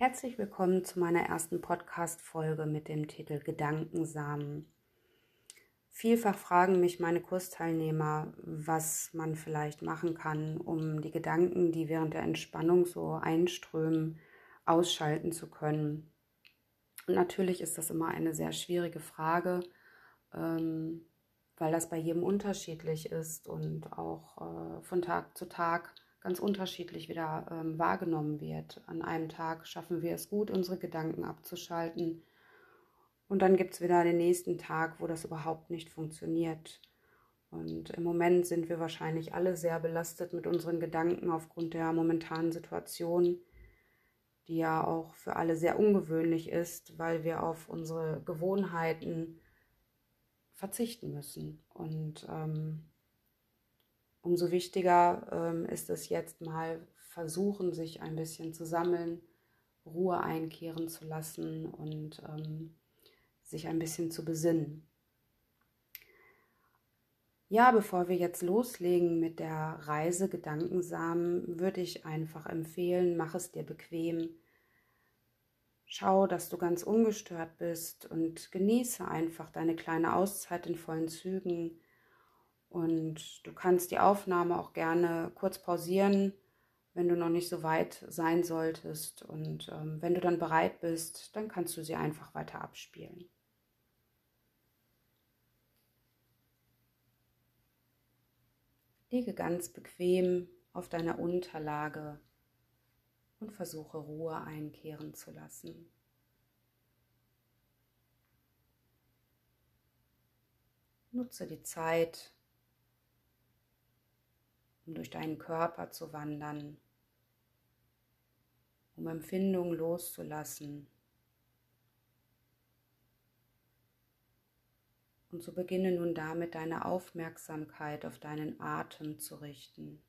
Herzlich willkommen zu meiner ersten Podcast-Folge mit dem Titel Gedankensamen. Vielfach fragen mich meine Kursteilnehmer, was man vielleicht machen kann, um die Gedanken, die während der Entspannung so einströmen, ausschalten zu können. Und natürlich ist das immer eine sehr schwierige Frage, ähm, weil das bei jedem unterschiedlich ist und auch äh, von Tag zu Tag ganz unterschiedlich wieder ähm, wahrgenommen wird. An einem Tag schaffen wir es gut, unsere Gedanken abzuschalten. Und dann gibt es wieder den nächsten Tag, wo das überhaupt nicht funktioniert. Und im Moment sind wir wahrscheinlich alle sehr belastet mit unseren Gedanken aufgrund der momentanen Situation, die ja auch für alle sehr ungewöhnlich ist, weil wir auf unsere Gewohnheiten verzichten müssen. Und ähm, umso wichtiger ähm, ist es jetzt mal versuchen, sich ein bisschen zu sammeln, Ruhe einkehren zu lassen und ähm, sich ein bisschen zu besinnen. Ja, bevor wir jetzt loslegen mit der Reise Gedankensamen, würde ich einfach empfehlen, mach es dir bequem. Schau, dass du ganz ungestört bist und genieße einfach deine kleine Auszeit in vollen Zügen und du kannst die Aufnahme auch gerne kurz pausieren, wenn du noch nicht so weit sein solltest. Und ähm, wenn du dann bereit bist, dann kannst du sie einfach weiter abspielen. Liege ganz bequem auf deiner Unterlage und versuche Ruhe einkehren zu lassen. Nutze die Zeit, um durch deinen Körper zu wandern, um Empfindungen loszulassen. Und so beginne nun damit deine Aufmerksamkeit auf deinen Atem zu richten.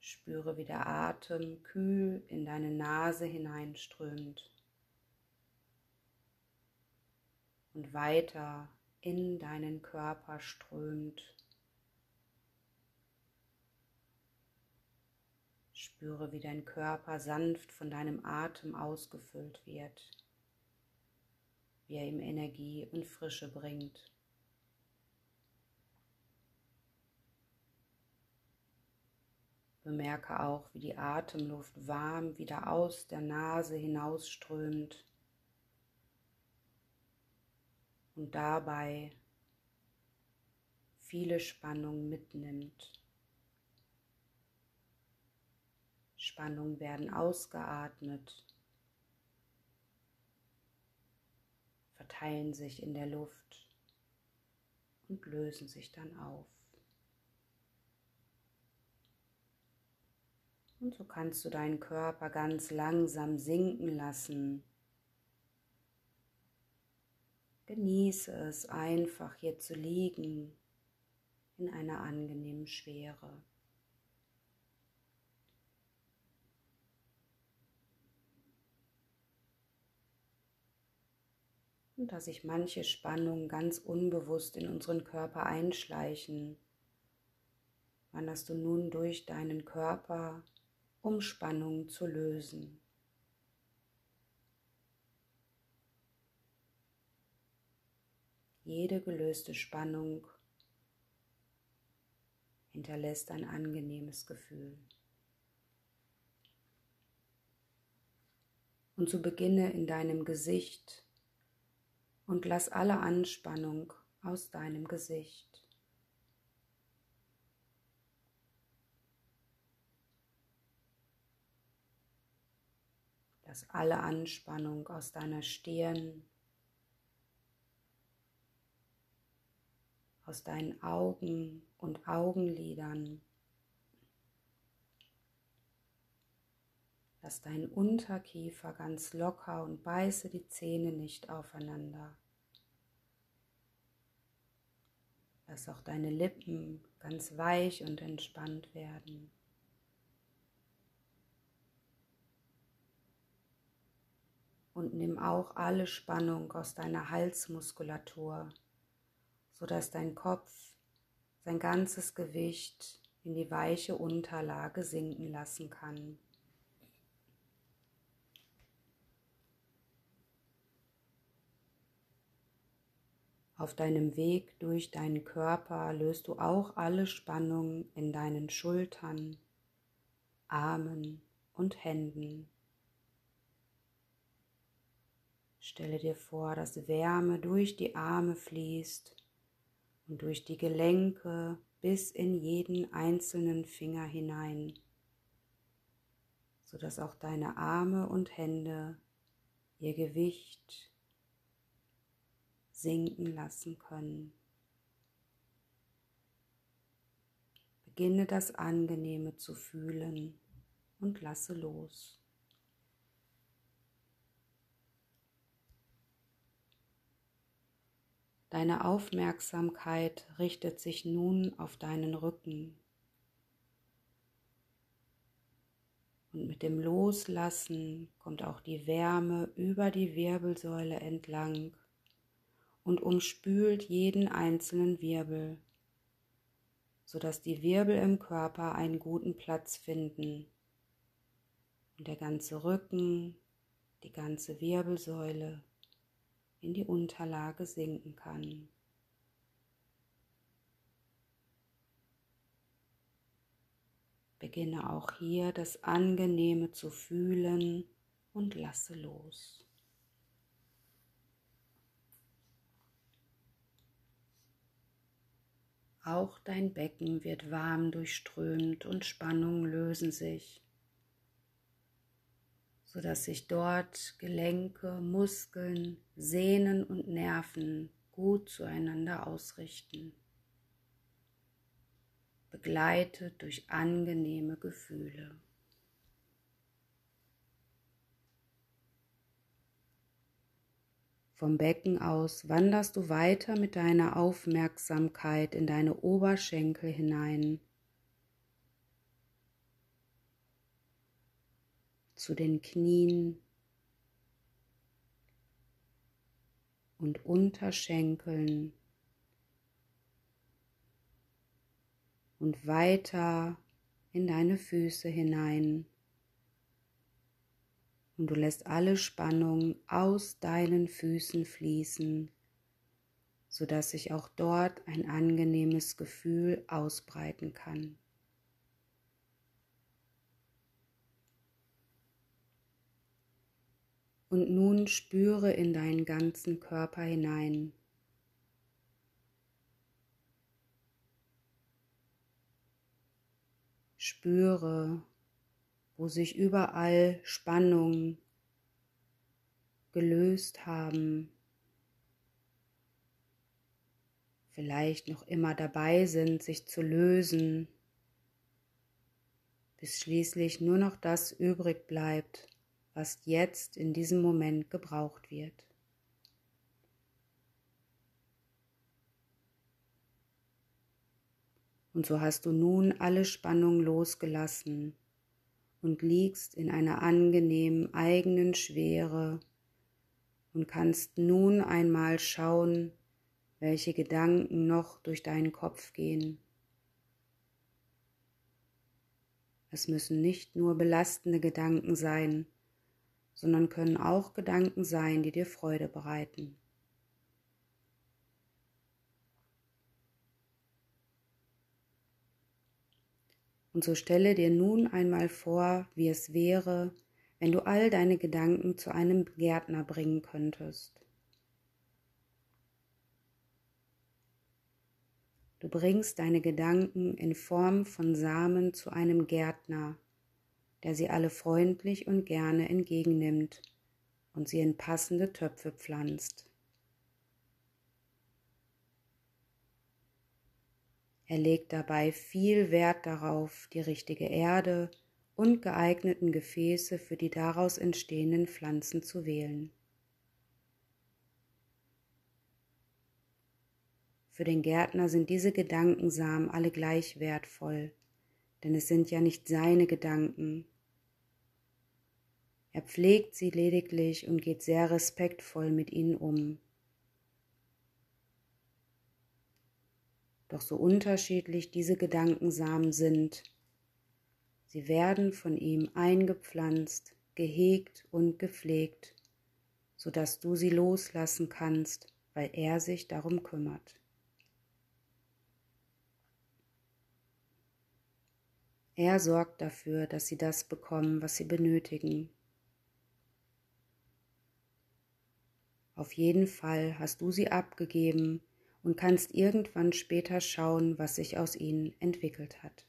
Spüre, wie der Atem kühl in deine Nase hineinströmt und weiter in deinen Körper strömt. Spüre, wie dein Körper sanft von deinem Atem ausgefüllt wird, wie er ihm Energie und Frische bringt. Bemerke auch, wie die Atemluft warm wieder aus der Nase hinausströmt und dabei viele Spannung mitnimmt. Spannungen werden ausgeatmet, verteilen sich in der Luft und lösen sich dann auf. Und so kannst du deinen Körper ganz langsam sinken lassen. Genieße es einfach hier zu liegen in einer angenehmen Schwere. Und dass sich manche Spannungen ganz unbewusst in unseren Körper einschleichen, wanderst du nun durch deinen Körper, um Spannungen zu lösen. Jede gelöste Spannung hinterlässt ein angenehmes Gefühl. Und so beginne in deinem Gesicht und lass alle Anspannung aus deinem Gesicht. Lass alle Anspannung aus deiner Stirn, aus deinen Augen und Augenlidern. Lass deinen Unterkiefer ganz locker und beiße die Zähne nicht aufeinander. Lass auch deine Lippen ganz weich und entspannt werden. Und nimm auch alle Spannung aus deiner Halsmuskulatur, sodass dein Kopf sein ganzes Gewicht in die weiche Unterlage sinken lassen kann. Auf deinem Weg durch deinen Körper löst du auch alle Spannung in deinen Schultern, Armen und Händen. Stelle dir vor, dass Wärme durch die Arme fließt und durch die Gelenke bis in jeden einzelnen Finger hinein, sodass auch deine Arme und Hände ihr Gewicht sinken lassen können. Beginne das Angenehme zu fühlen und lasse los. Deine Aufmerksamkeit richtet sich nun auf deinen Rücken. Und mit dem Loslassen kommt auch die Wärme über die Wirbelsäule entlang und umspült jeden einzelnen Wirbel, sodass die Wirbel im Körper einen guten Platz finden und der ganze Rücken, die ganze Wirbelsäule in die Unterlage sinken kann. Beginne auch hier das Angenehme zu fühlen und lasse los. Auch dein Becken wird warm durchströmt und Spannungen lösen sich sodass sich dort Gelenke, Muskeln, Sehnen und Nerven gut zueinander ausrichten, begleitet durch angenehme Gefühle. Vom Becken aus wanderst du weiter mit deiner Aufmerksamkeit in deine Oberschenkel hinein zu den Knien und Unterschenkeln und weiter in deine Füße hinein. Und du lässt alle Spannung aus deinen Füßen fließen, sodass sich auch dort ein angenehmes Gefühl ausbreiten kann. Und nun spüre in deinen ganzen Körper hinein. Spüre, wo sich überall Spannungen gelöst haben, vielleicht noch immer dabei sind, sich zu lösen, bis schließlich nur noch das übrig bleibt, was jetzt in diesem Moment gebraucht wird. Und so hast du nun alle Spannung losgelassen und liegst in einer angenehmen eigenen Schwere und kannst nun einmal schauen, welche Gedanken noch durch deinen Kopf gehen. Es müssen nicht nur belastende Gedanken sein, sondern können auch Gedanken sein, die dir Freude bereiten. Und so stelle dir nun einmal vor, wie es wäre, wenn du all deine Gedanken zu einem Gärtner bringen könntest. Du bringst deine Gedanken in Form von Samen zu einem Gärtner, der sie alle freundlich und gerne entgegennimmt und sie in passende Töpfe pflanzt. Er legt dabei viel Wert darauf, die richtige Erde und geeigneten Gefäße für die daraus entstehenden Pflanzen zu wählen. Für den Gärtner sind diese Gedankensamen alle gleich wertvoll, denn es sind ja nicht seine Gedanken, er pflegt sie lediglich und geht sehr respektvoll mit ihnen um. Doch so unterschiedlich diese Gedankensamen sind, sie werden von ihm eingepflanzt, gehegt und gepflegt, so dass du sie loslassen kannst weil er sich darum kümmert. Er sorgt dafür, dass sie das bekommen, was sie benötigen. Auf jeden Fall hast du sie abgegeben und kannst irgendwann später schauen, was sich aus ihnen entwickelt hat.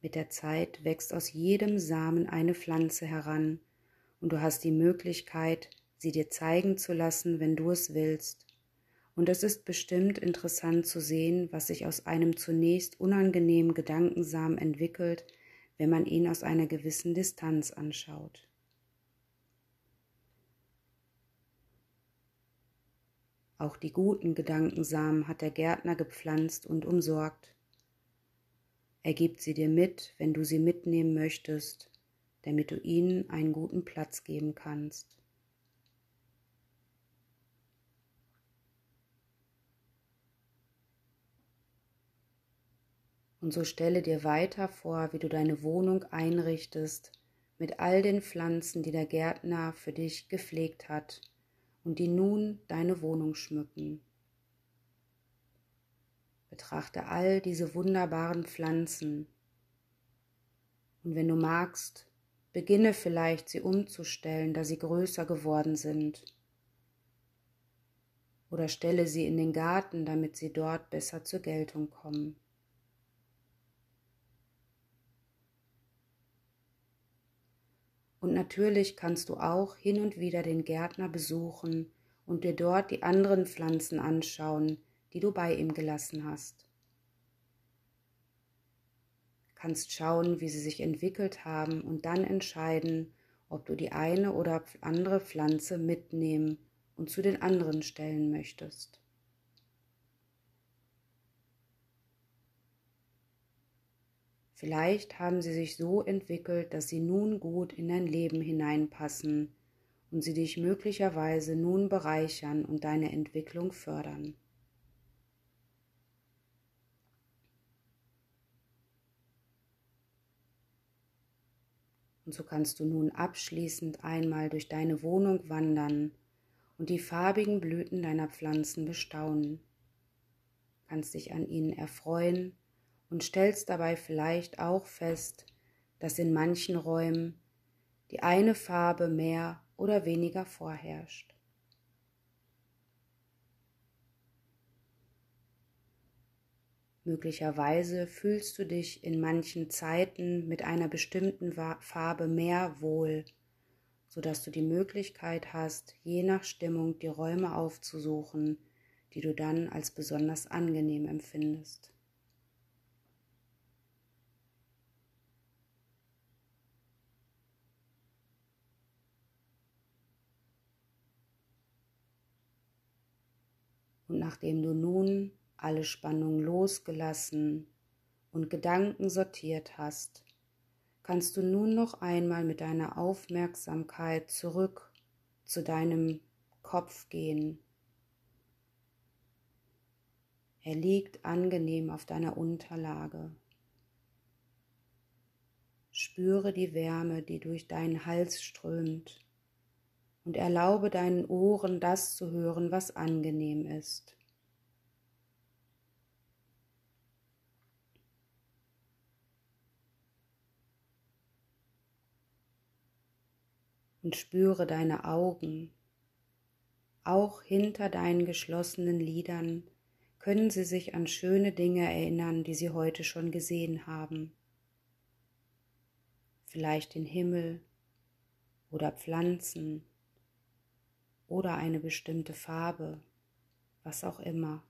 Mit der Zeit wächst aus jedem Samen eine Pflanze heran und du hast die Möglichkeit, sie dir zeigen zu lassen, wenn du es willst. Und es ist bestimmt interessant zu sehen, was sich aus einem zunächst unangenehmen Gedankensamen entwickelt, wenn man ihn aus einer gewissen Distanz anschaut. Auch die guten Gedankensamen hat der Gärtner gepflanzt und umsorgt. Er gibt sie dir mit, wenn du sie mitnehmen möchtest, damit du ihnen einen guten Platz geben kannst. Und so stelle dir weiter vor, wie du deine Wohnung einrichtest mit all den Pflanzen, die der Gärtner für dich gepflegt hat und die nun deine Wohnung schmücken. Betrachte all diese wunderbaren Pflanzen und wenn du magst, beginne vielleicht sie umzustellen, da sie größer geworden sind. Oder stelle sie in den Garten, damit sie dort besser zur Geltung kommen. Und natürlich kannst du auch hin und wieder den Gärtner besuchen und dir dort die anderen Pflanzen anschauen, die du bei ihm gelassen hast. Kannst schauen, wie sie sich entwickelt haben und dann entscheiden, ob du die eine oder andere Pflanze mitnehmen und zu den anderen stellen möchtest. Vielleicht haben sie sich so entwickelt, dass sie nun gut in dein Leben hineinpassen und sie dich möglicherweise nun bereichern und deine Entwicklung fördern. Und so kannst du nun abschließend einmal durch deine Wohnung wandern und die farbigen Blüten deiner Pflanzen bestaunen. Kannst dich an ihnen erfreuen und stellst dabei vielleicht auch fest, dass in manchen Räumen die eine Farbe mehr oder weniger vorherrscht. Möglicherweise fühlst du dich in manchen Zeiten mit einer bestimmten Farbe mehr wohl, sodass du die Möglichkeit hast, je nach Stimmung die Räume aufzusuchen, die du dann als besonders angenehm empfindest. Nachdem du nun alle Spannung losgelassen und Gedanken sortiert hast, kannst du nun noch einmal mit deiner Aufmerksamkeit zurück zu deinem Kopf gehen. Er liegt angenehm auf deiner Unterlage. Spüre die Wärme, die durch deinen Hals strömt und erlaube deinen Ohren das zu hören, was angenehm ist. Und spüre deine Augen. Auch hinter deinen geschlossenen Lidern können sie sich an schöne Dinge erinnern, die sie heute schon gesehen haben. Vielleicht den Himmel oder Pflanzen oder eine bestimmte Farbe, was auch immer.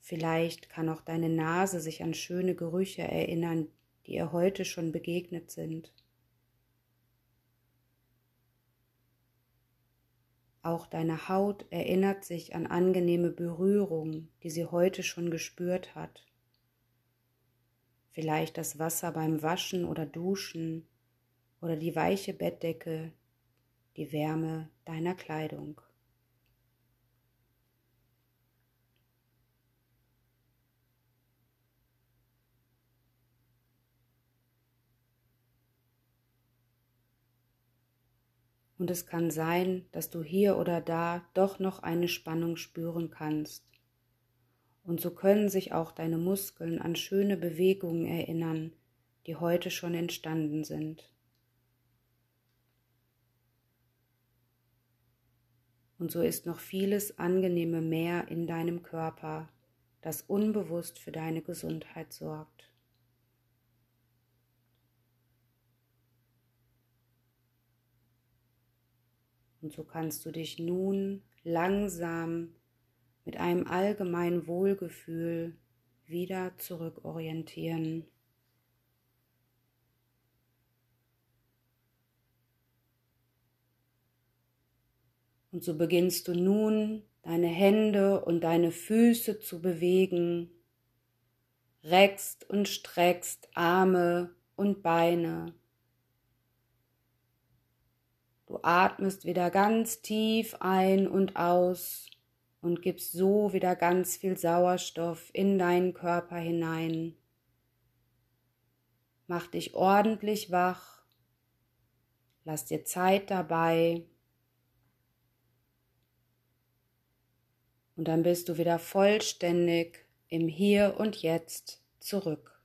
Vielleicht kann auch deine Nase sich an schöne Gerüche erinnern, die ihr heute schon begegnet sind. Auch deine Haut erinnert sich an angenehme Berührungen, die sie heute schon gespürt hat. Vielleicht das Wasser beim Waschen oder Duschen oder die weiche Bettdecke, die Wärme deiner Kleidung. Und es kann sein, dass du hier oder da doch noch eine Spannung spüren kannst. Und so können sich auch deine Muskeln an schöne Bewegungen erinnern, die heute schon entstanden sind. Und so ist noch vieles angenehme mehr in deinem Körper, das unbewusst für deine Gesundheit sorgt. Und so kannst du dich nun langsam mit einem allgemeinen Wohlgefühl wieder zurückorientieren. Und so beginnst du nun deine Hände und deine Füße zu bewegen, reckst und streckst Arme und Beine. Du atmest wieder ganz tief ein und aus und gibst so wieder ganz viel Sauerstoff in deinen Körper hinein. Mach dich ordentlich wach, lass dir Zeit dabei und dann bist du wieder vollständig im Hier und Jetzt zurück.